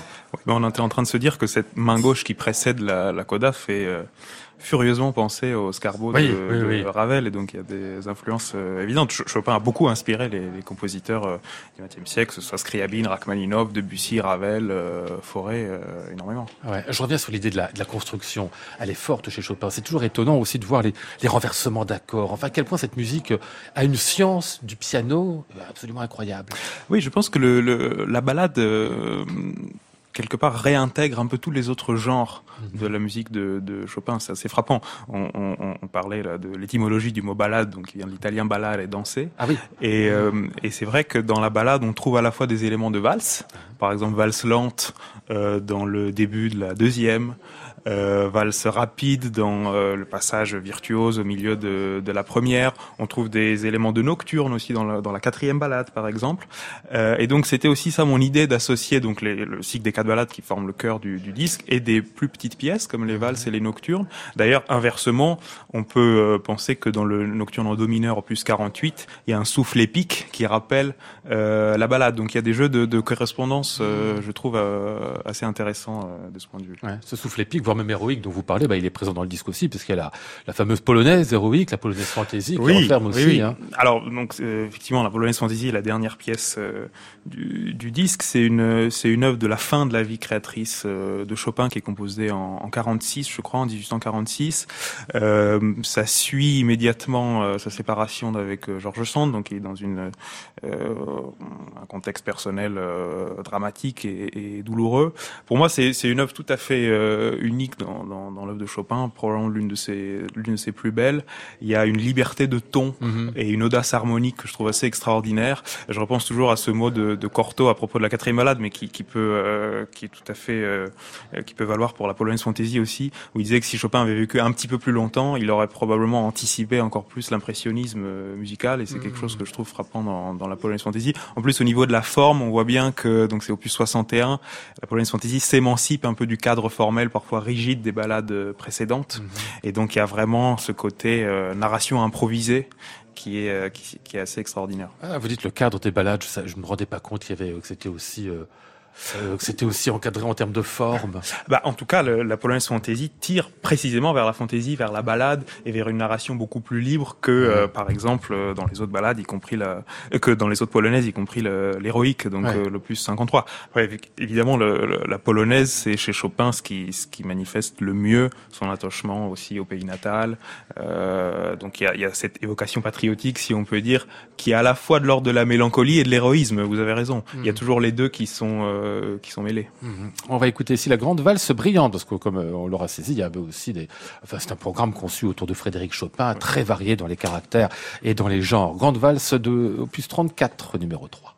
On était en train de se dire que cette main gauche qui précède la, la coda fait euh, furieusement penser au Scarbo Oui, de, oui, de oui. Ravel, et donc il y a des influences euh, évidentes. Ch- Chopin a beaucoup inspiré les, les compositeurs euh, du XXe siècle, que ce soit Scriabine, Rachmaninov, Debussy, Ravel, euh, Fauré, euh, énormément. Ouais, je reviens sur l'idée de la, de la construction. Elle est forte chez Chopin. C'est toujours étonnant aussi de voir les, les renversements d'accords. Enfin, à quel point cette musique a une science du piano absolument incroyable. Oui, je pense que le, le- la balade quelque part réintègre un peu tous les autres genres de la musique de, de Chopin. C'est assez frappant. On, on- on parlait là de l'étymologie du mot balade, donc qui vient de l'italien ballare et danser. Ah oui. Et, euh, et c'est vrai que dans la balade, on trouve à la fois des éléments de valse, par exemple valse lente euh, dans le début de la deuxième, euh, valse rapide dans euh, le passage virtuose au milieu de, de la première. On trouve des éléments de nocturne aussi dans la, dans la quatrième balade, par exemple. Euh, et donc c'était aussi ça mon idée d'associer donc les- le cycle des quatre balades qui forment le cœur du, du disque et des plus petites pièces comme les valses et les nocturnes. D'ailleurs, inversement, on peut euh, penser que dans le nocturne en do mineur opus 48, il y a un souffle épique qui rappelle euh, la balade. Donc il y a des jeux de, de correspondance, euh, je trouve, assez intéressants de ce point de vue. Ouais, ce souffle épique, même héroïque dont vous parlez, bah, il est présent dans le disque aussi, parce qu'il y a la, la fameuse polonaise héroïque, la polonaise fantasy, qui renferme aussi. oui. hein. Alors donc euh, effectivement, la Polonaise Fantasy est la dernière pièce euh, du, du disque. C'est une c'est une œuvre de la fin de la vie créatrice euh, de Chopin qui est composée en, en 46, je crois, en 1846. Euh, ça suit immédiatement sa séparation d'avec euh, Georges Sand, donc il est dans une un contexte personnel dramatique et, et douloureux. Pour moi, c'est c'est une œuvre tout à fait euh, unique dans, dans, dans l'œuvre de Chopin, probablement l'une de ses l'une de ses plus belles. Il y a une liberté de ton Mhm. et une audace harmonique que je trouve assez extraordinaire. Je repense toujours à ce mot de, de Cortot à propos de la quatrième balade, mais qui, qui peut, euh, qui est tout à fait, euh, qui peut valoir pour la Polonaise Fantasy aussi, où il disait que si Chopin avait vécu un petit peu plus longtemps, il aurait probablement anticipé encore plus l'impressionnisme euh, musical, et c'est quelque chose que je trouve frappant dans, dans la Polonaise Fantasy. En plus, au niveau de la forme, on voit bien que, donc c'est opus 61, la Polonaise Fantasy s'émancipe un peu du cadre formel, parfois rigide des balades euh, précédentes. Et donc il y a vraiment ce côté euh, narration improvisée qui est, euh, qui, qui est assez extraordinaire. Ah, vous dites le cadre des balades, je, ne me rendais pas compte qu'il y avait, que c'était aussi, euh, euh, c'était aussi encadré en termes de forme. Bah, en tout cas, le- la Polonaise Fantasy tire précisément vers la fantaisie, vers la balade et vers une narration beaucoup plus libre que, euh, par exemple, euh, dans les autres balades, y compris la, que dans les autres polonaises, y compris l'héroïque, donc Ouais. l'opus 53. Ouais, évi- évidemment, le- le- la polonaise, c'est chez Chopin ce qui, ce qui manifeste le mieux son attachement aussi au pays natal. Euh, donc il y a, il y a cette évocation patriotique, si on peut dire, qui est à la fois de l'ordre de la mélancolie et de l'héroïsme. Vous avez raison. Il y a toujours les deux qui sont, euh, qui sont mêlés. Mhm. On va écouter ici la grande valse brillante, parce que comme euh, on l'aura saisi, il y avait aussi des, enfin c'est un programme conçu autour de Frédéric Chopin, très varié dans les caractères et dans les genres. Grande valse de opus 34, numéro 3.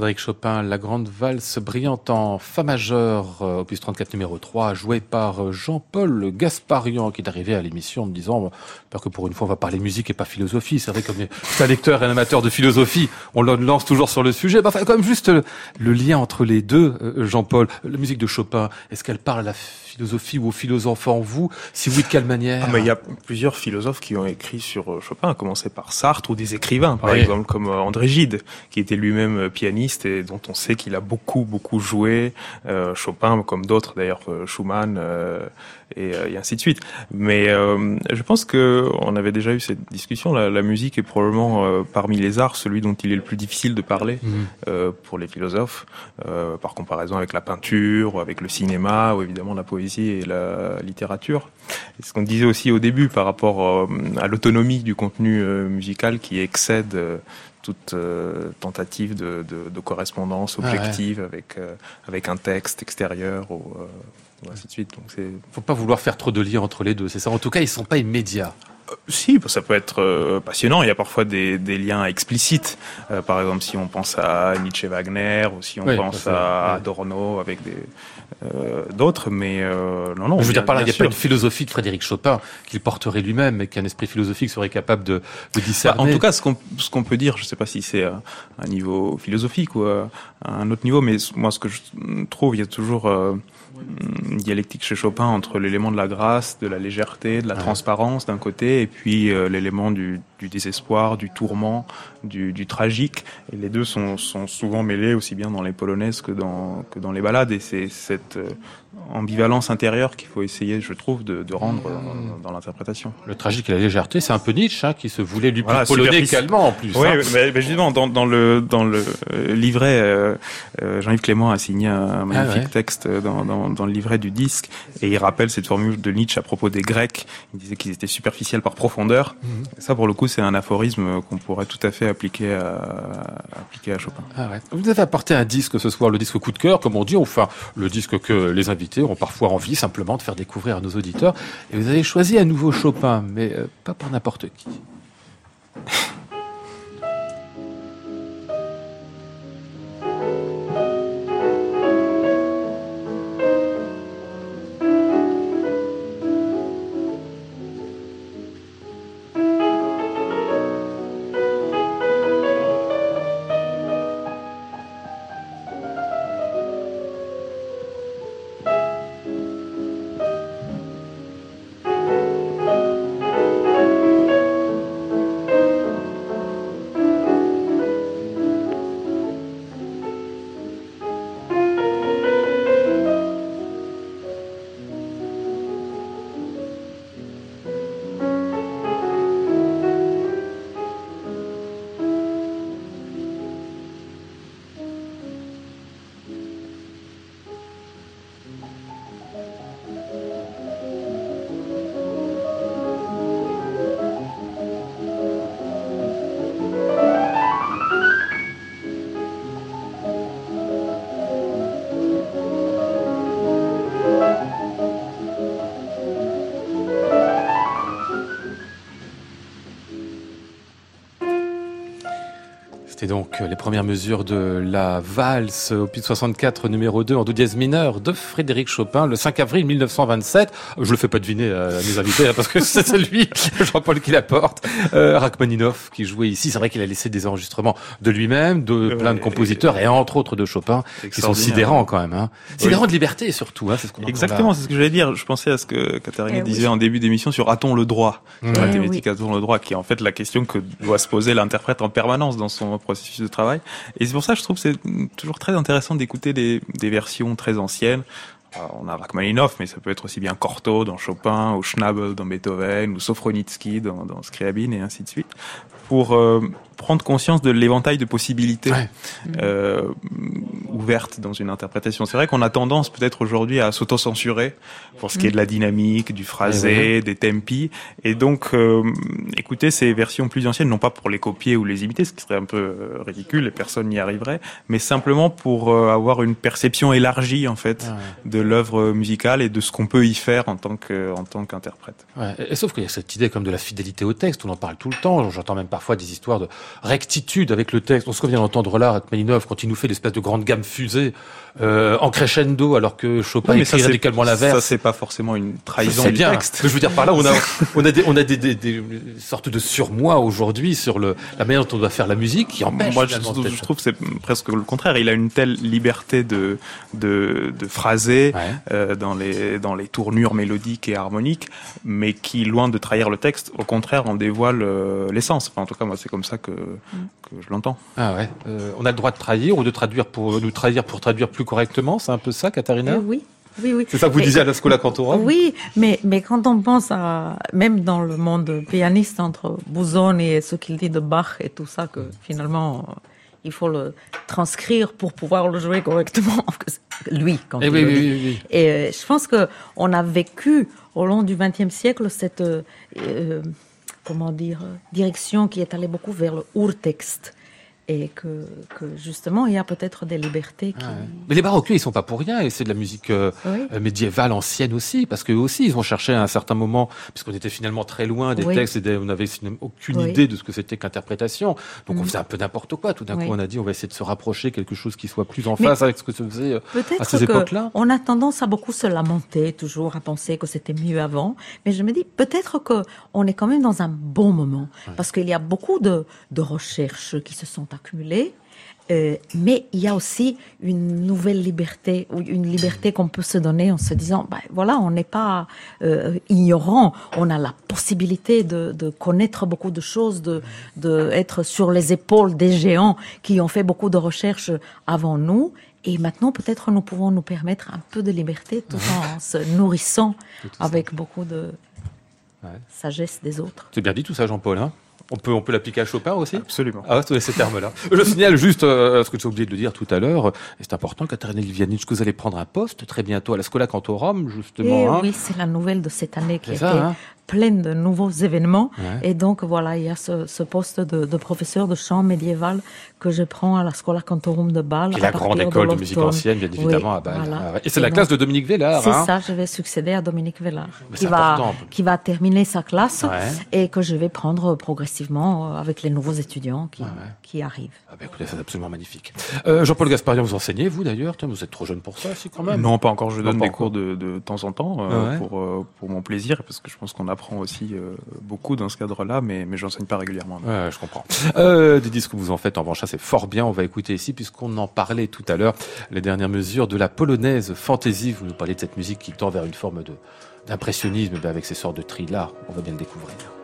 Frédéric Chopin, la grande valse brillante en fa majeur, euh, opus 34 numéro 3, jouée par euh, Jean-Paul Gasparian, qui est arrivé à l'émission en me disant, que pour une fois on va parler musique et pas philosophie. C'est vrai, comme un lecteur et un amateur de philosophie, on le lance toujours sur le sujet. Enfin, quand même juste le, lien entre les deux, euh, Jean-Paul. La musique de Chopin, est-ce qu'elle parle à la philosophie ou aux philosophes en vous? Si oui, de quelle manière? Ah, Il y a plusieurs philosophes qui ont écrit sur euh, Chopin, à commencer par Sartre ou des écrivains, par exemple, comme euh, André Gide, qui était lui-même euh, pianiste et dont on sait qu'il a beaucoup, beaucoup joué. Chopin, comme d'autres d'ailleurs, Schumann et, et, ainsi de suite. Mais je pense que on avait déjà eu cette discussion. La, la musique est probablement parmi les arts celui dont il est le plus difficile de parler mmh. pour les philosophes, par comparaison avec la peinture, ou avec le cinéma, ou évidemment la poésie et la littérature. Et ce qu'on disait aussi au début par rapport euh, à l'autonomie du contenu euh, musical qui excède euh, toute tentative de, correspondance objective avec avec un texte extérieur ou, ainsi de suite. Donc. Faut pas vouloir faire trop de liens entre les deux. C'est ça. En tout cas, ils sont pas immédiats. Si, ça peut être passionnant. Il y a parfois des, liens explicites. par exemple, si on pense à Nietzsche Wagner, ou si on pense à Adorno avec des, euh, d'autres, mais euh, non, non. Je veux dire par là, il n'y a pas une philosophie de Frédéric Chopin qu'il porterait lui-même, mais qu'un esprit philosophique serait capable de, de discerner. Bah, en tout cas, ce qu'on ce qu'on peut dire, je ne sais pas si c'est un niveau philosophique ou à un autre niveau, mais moi, ce que je trouve, il y a toujours euh, une dialectique chez Chopin entre l'élément de la grâce, de la légèreté, de la transparence d'un côté, et puis euh, l'élément du, du, désespoir, du tourment, du, du, tragique. Et les deux sont, sont, souvent mêlés aussi bien dans les polonaises que dans, que dans les ballades. Et c'est cette euh, ambivalence intérieure qu'il faut essayer, je trouve, de, de rendre dans, dans l'interprétation. Le tragique et la légèreté, c'est un peu Nietzsche hein, qui se voulait lui plus polonais qu'allemand en plus. Oui, hein. mais, mais, justement, dans, dans, le, dans le euh, livret, euh, Jean-Yves Clément a signé un magnifique ah texte dans, dans dans, le livret du disque, et il rappelle cette formule de Nietzsche à propos des Grecs. Il disait qu'ils étaient superficiels par profondeur. Mhm. Ça, pour le coup, c'est un aphorisme qu'on pourrait tout à fait appliquer à, appliquer à Chopin. Ah ouais. Vous avez apporté un disque ce soir, le disque coup de cœur, comme on dit, enfin le disque que les invités ont parfois envie simplement de faire découvrir à nos auditeurs. Et vous avez choisi un nouveau Chopin, mais euh, pas par n'importe qui. C'était donc les premières mesures de la valse opus 64 numéro 2 en do dièse mineur de Frédéric Chopin le 5 avril 1927. Je le fais pas deviner à mes invités hein, parce que c'est lui, Jean-Paul qui l'apporte. Euh, Rachmaninoff qui jouait ici. C'est vrai qu'il a laissé des enregistrements de lui-même, de plein de compositeurs et, entre autres de Chopin qui sont sidérants quand même. Hein. Sidérants de liberté surtout. Hein, c'est ce qu'on Exactement, c'est ce que j'allais dire. Je pensais à ce que Catherine eh disait en début d'émission sur a-t-on le droit, mmh. la thématique a-t-on le droit, qui est en fait la question que doit se poser l'interprète en permanence dans son de travail. Et c'est pour ça que je trouve que c'est toujours très intéressant d'écouter des, versions très anciennes. on a Rachmaninoff, mais ça peut être aussi bien Cortot dans Chopin, ou Schnabel dans Beethoven, ou Sofronitsky dans, dans et ainsi de suite, pour euh, prendre conscience de l'éventail de possibilités euh, ouvertes dans une interprétation. C'est vrai qu'on a tendance peut-être aujourd'hui à s'auto-censurer pour ce qui est de la dynamique, du phrasé, des tempi, et donc euh, écouter ces versions plus anciennes, non pas pour les copier ou les imiter, ce qui serait un peu euh, ridicule et personne n'y arriverait, mais simplement pour euh, avoir une perception élargie en fait ah de l'œuvre musicale et de ce qu'on peut y faire en tant que en tant qu'interprète. Et, sauf qu'il y a cette idée comme de la fidélité au texte, on en parle tout le temps. J'entends même parfois parfois des histoires de rectitude avec le texte. On se vient d'entendre là, Rachmaninov, quand il nous fait l'espèce de grande gamme fusée euh, en crescendo, alors que Chopin Oui, écrit ça, radicalement Ça, l'inverse. c'est pas forcément une trahison du bien. texte. Mais je veux dire par là, on a, on a des, on a des, des, des sortes de surmoi aujourd'hui sur le, la manière dont on doit faire la musique qui empêche. Moi, je, je trouve que c'est presque le contraire. Il a une telle liberté de de, de phraser Ouais. euh, dans les dans les tournures mélodiques et harmoniques, mais qui, loin de trahir le texte, au contraire, en dévoile euh, l'essence. Enfin, tout cas, moi, c'est comme ça que que je l'entends. Ah ouais. Euh, on a le droit de trahir ou de traduire pour nous trahir pour traduire plus correctement. C'est un peu ça, Katharina. Eh oui, oui, oui. C'est ça que vous Mais- disiez à la Scola Cantorum. Oui, mais, mais quand on pense à, même dans le monde pianiste, entre Busoni et ce qu'il dit de Bach et tout ça, que finalement, euh, il faut le transcrire pour pouvoir le jouer correctement, lui, quand Eh il oui, le oui, dit. oui, oui. Et euh, je pense que on a vécu au long du XXe siècle cette, euh, euh, comment dire, euh, direction qui est allée beaucoup vers le urtext. Et que, que justement, il y a peut-être des libertés qui... Ah ouais. Mais les baroques, ils sont pas pour rien, et c'est de la musique euh, Oui. euh, médiévale ancienne aussi, parce qu'eux aussi, ils ont cherché à un certain moment, puisqu'on était finalement très loin des Oui. textes et des- on n'avait aucune Oui. idée de ce que c'était qu'interprétation. Donc on Mm. faisait un peu n'importe quoi. Tout d'un coup, on a dit, on va essayer de se rapprocher quelque chose qui soit plus en Mais- phase avec ce que se faisait euh, à ces époques-là. qu'on a tendance à beaucoup se lamenter, toujours à penser que c'était mieux avant. Mais je me dis peut-être que on est quand même dans un bon moment parce qu'il y a beaucoup de, de recherches qui se sont euh, mais il y a aussi une nouvelle liberté, une liberté qu'on peut se donner en se disant, bah, voilà, on n'est pas euh, ignorant, on a la possibilité de, de connaître beaucoup de choses, de, de être sur les épaules des géants qui ont fait beaucoup de recherches avant nous. Et maintenant, peut-être nous pouvons nous permettre un peu de liberté tout en se nourrissant avec beaucoup de Ouais. sagesse des autres. C'est bien dit tout ça, Jean-Paul. Hein? On peut, on peut l'appliquer à Chopin aussi Absolument. Ah, ouais, ces termes-là. Je signale juste euh, ce que tu as oublié de le dire tout à l'heure. et C'est important, Katharina Livianic, que vous allez prendre un poste très bientôt à la Scola Cantorum, Et justement. hein. oui, c'est la nouvelle de cette année qui était ça, hein pleine de nouveaux événements. Ouais. Et donc, voilà, il y a ce, ce poste de, de professeur de chant médiéval que je prends à la Scola Cantorum de Bâle. Qui est la grande école de musique ancienne, bien évidemment, Oui, à Bâle. voilà. Ah. Et c'est la donc, classe de Dominique Vellard. C'est hein ça, je vais succéder à Dominique Mais qui va, important. qui va terminer sa classe Ouais. et que je vais prendre progressivement euh, avec les nouveaux étudiants qui, Ouais, ouais. qui arrivent. Ah bah écoutez, c'est absolument magnifique. Euh, Jean-Paul Gasparian, vous enseignez, vous d'ailleurs? Vous êtes trop jeune pour ça, si quand même. Non, pas encore. Je Non, donne des encore. cours de, de temps en temps euh, Ah ouais. pour euh, pour mon plaisir, parce que je pense qu'on apprend aussi euh, beaucoup dans ce cadre-là, mais mais j'enseigne pas régulièrement. je comprends. Euh, des disques que vous en faites, en revanche, c'est fort bien. On va écouter ici, puisqu'on en parlait tout à l'heure, les dernières mesures de la polonaise fantasy. Vous nous parlez de cette musique qui tend vers une forme de d'impressionnisme, avec ces sortes de trilles là. On va bien le découvrir.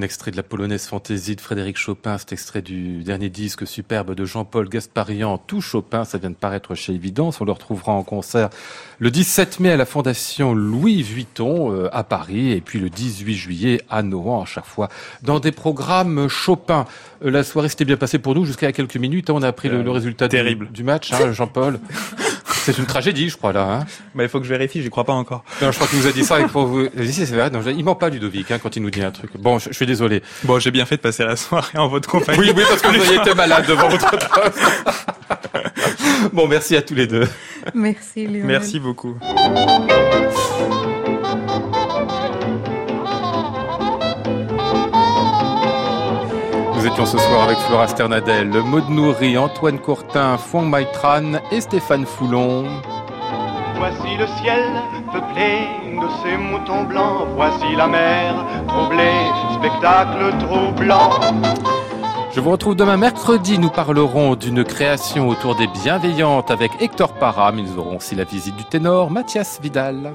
Un extrait de la polonaise fantaisie de Frédéric Chopin, cet extrait du dernier disque superbe de Jean-Paul Gasparian, Tout Chopin, ça vient de paraître chez Évidence. On le retrouvera en concert le 17 mai à la Fondation Louis Vuitton euh, à Paris et puis le 18 juillet à Nohant à chaque fois dans des programmes Chopin. Euh, la soirée s'était bien passée pour nous jusqu'à quelques minutes. hein. On a appris le, le résultat du- terrible. Du, match, hein, Jean-Paul. C'est une tragédie, je crois, là. Hein. Bah, il faut que je vérifie, j'y crois pas encore. Non, je crois qu'il nous a dit ça avec pour vous. Si, vrai. Non, il ment pas, Ludovic, hein, quand il nous dit un truc. Bon, je, je suis désolé. Bon, j'ai bien fait de passer la soirée en votre compagnie. Oui, oui, parce que vous aviez été malade devant votre poste. bon, merci à tous les deux. Merci Lionel. Merci beaucoup. Nous étions ce soir avec Flora Sternadel, Maud Nourri, Antoine Courtin, Fouang Maitran et Stéphane Foulon. Voici le ciel peuplé de ces moutons blancs. Voici la mer troublée, spectacle troublant. Je vous retrouve demain mercredi. Nous parlerons d'une création autour des bienveillantes avec Hector Parham. Ils auront aussi la visite du ténor Mathias Vidal.